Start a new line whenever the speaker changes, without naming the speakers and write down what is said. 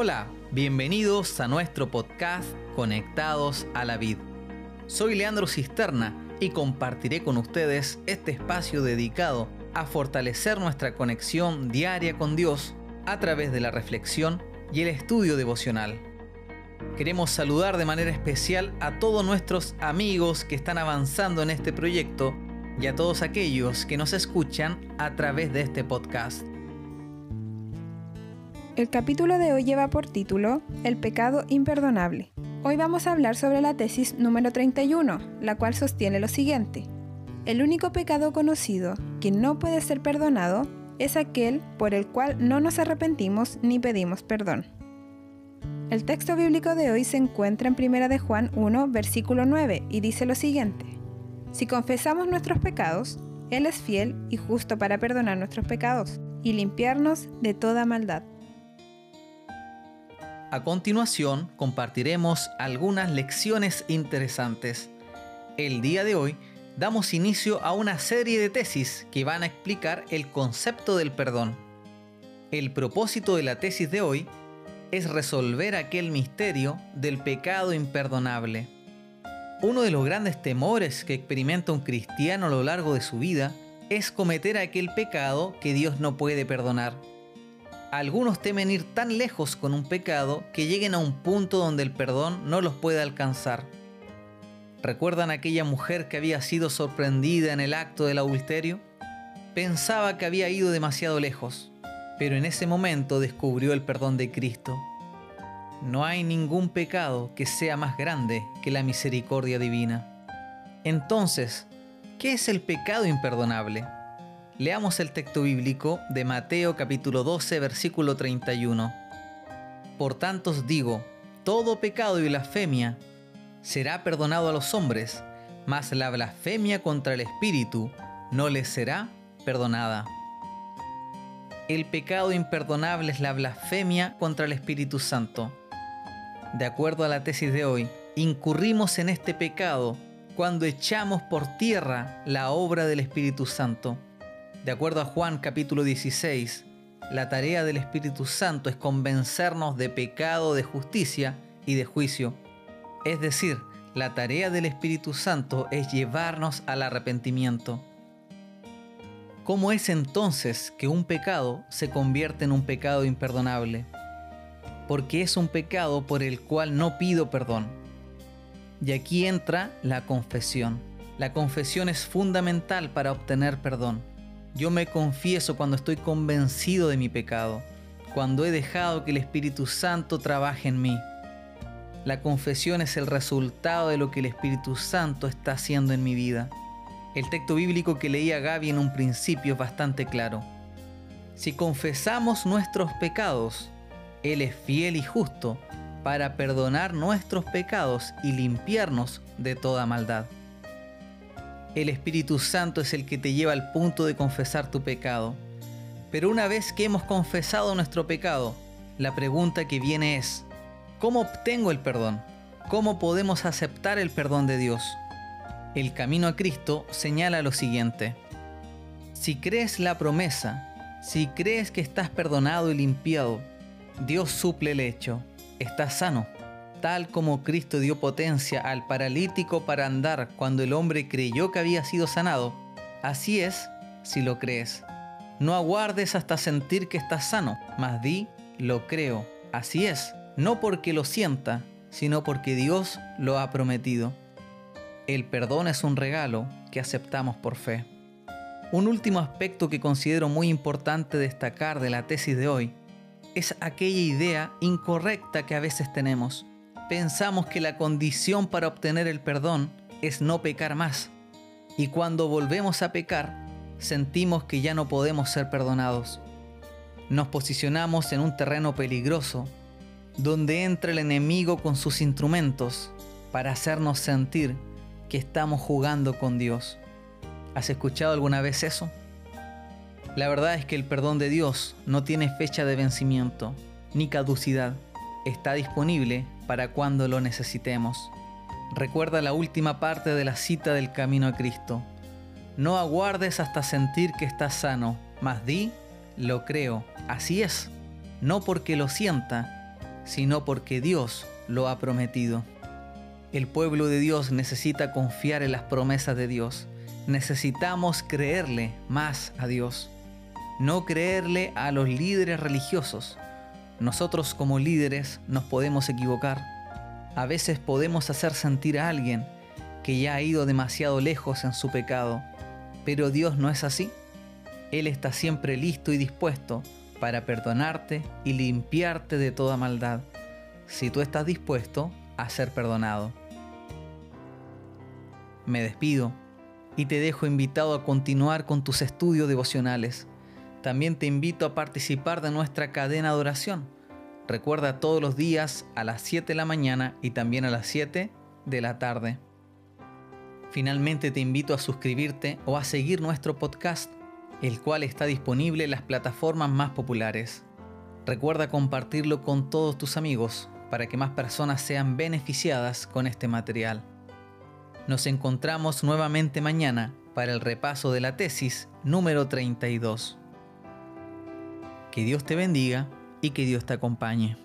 Hola, bienvenidos a nuestro podcast Conectados a la Vid. Soy Leandro Cisterna y compartiré con ustedes este espacio dedicado a fortalecer nuestra conexión diaria con Dios a través de la reflexión y el estudio devocional. Queremos saludar de manera especial a todos nuestros amigos que están avanzando en este proyecto y a todos aquellos que nos escuchan a través de este podcast.
El capítulo de hoy lleva por título El pecado imperdonable. Hoy vamos a hablar sobre la tesis número 31, la cual sostiene lo siguiente. El único pecado conocido que no puede ser perdonado es aquel por el cual no nos arrepentimos ni pedimos perdón. El texto bíblico de hoy se encuentra en 1 de Juan 1, versículo 9, y dice lo siguiente. Si confesamos nuestros pecados, Él es fiel y justo para perdonar nuestros pecados y limpiarnos de toda maldad.
A continuación compartiremos algunas lecciones interesantes. El día de hoy damos inicio a una serie de tesis que van a explicar el concepto del perdón. El propósito de la tesis de hoy es resolver aquel misterio del pecado imperdonable. Uno de los grandes temores que experimenta un cristiano a lo largo de su vida es cometer aquel pecado que Dios no puede perdonar. Algunos temen ir tan lejos con un pecado que lleguen a un punto donde el perdón no los puede alcanzar. ¿Recuerdan aquella mujer que había sido sorprendida en el acto del adulterio? Pensaba que había ido demasiado lejos, pero en ese momento descubrió el perdón de Cristo. No hay ningún pecado que sea más grande que la misericordia divina. Entonces, ¿qué es el pecado imperdonable? Leamos el texto bíblico de Mateo capítulo 12 versículo 31. Por tanto os digo, todo pecado y blasfemia será perdonado a los hombres, mas la blasfemia contra el Espíritu no les será perdonada. El pecado imperdonable es la blasfemia contra el Espíritu Santo. De acuerdo a la tesis de hoy, incurrimos en este pecado cuando echamos por tierra la obra del Espíritu Santo. De acuerdo a Juan capítulo 16, la tarea del Espíritu Santo es convencernos de pecado, de justicia y de juicio. Es decir, la tarea del Espíritu Santo es llevarnos al arrepentimiento. ¿Cómo es entonces que un pecado se convierte en un pecado imperdonable? Porque es un pecado por el cual no pido perdón. Y aquí entra la confesión. La confesión es fundamental para obtener perdón. Yo me confieso cuando estoy convencido de mi pecado, cuando he dejado que el Espíritu Santo trabaje en mí. La confesión es el resultado de lo que el Espíritu Santo está haciendo en mi vida. El texto bíblico que leía Gaby en un principio es bastante claro. Si confesamos nuestros pecados, Él es fiel y justo para perdonar nuestros pecados y limpiarnos de toda maldad. El Espíritu Santo es el que te lleva al punto de confesar tu pecado. Pero una vez que hemos confesado nuestro pecado, la pregunta que viene es, ¿cómo obtengo el perdón? ¿Cómo podemos aceptar el perdón de Dios? El camino a Cristo señala lo siguiente. Si crees la promesa, si crees que estás perdonado y limpiado, Dios suple el hecho, estás sano tal como Cristo dio potencia al paralítico para andar cuando el hombre creyó que había sido sanado, así es si lo crees. No aguardes hasta sentir que estás sano, mas di, lo creo, así es, no porque lo sienta, sino porque Dios lo ha prometido. El perdón es un regalo que aceptamos por fe. Un último aspecto que considero muy importante destacar de la tesis de hoy es aquella idea incorrecta que a veces tenemos pensamos que la condición para obtener el perdón es no pecar más. Y cuando volvemos a pecar, sentimos que ya no podemos ser perdonados. Nos posicionamos en un terreno peligroso, donde entra el enemigo con sus instrumentos para hacernos sentir que estamos jugando con Dios. ¿Has escuchado alguna vez eso? La verdad es que el perdón de Dios no tiene fecha de vencimiento ni caducidad. Está disponible para cuando lo necesitemos. Recuerda la última parte de la cita del camino a Cristo. No aguardes hasta sentir que estás sano, mas di, lo creo, así es, no porque lo sienta, sino porque Dios lo ha prometido. El pueblo de Dios necesita confiar en las promesas de Dios. Necesitamos creerle más a Dios, no creerle a los líderes religiosos. Nosotros como líderes nos podemos equivocar. A veces podemos hacer sentir a alguien que ya ha ido demasiado lejos en su pecado, pero Dios no es así. Él está siempre listo y dispuesto para perdonarte y limpiarte de toda maldad, si tú estás dispuesto a ser perdonado. Me despido y te dejo invitado a continuar con tus estudios devocionales. También te invito a participar de nuestra cadena de oración. Recuerda todos los días a las 7 de la mañana y también a las 7 de la tarde. Finalmente te invito a suscribirte o a seguir nuestro podcast el cual está disponible en las plataformas más populares. Recuerda compartirlo con todos tus amigos para que más personas sean beneficiadas con este material. Nos encontramos nuevamente mañana para el repaso de la tesis número 32. Que Dios te bendiga y que Dios te acompañe.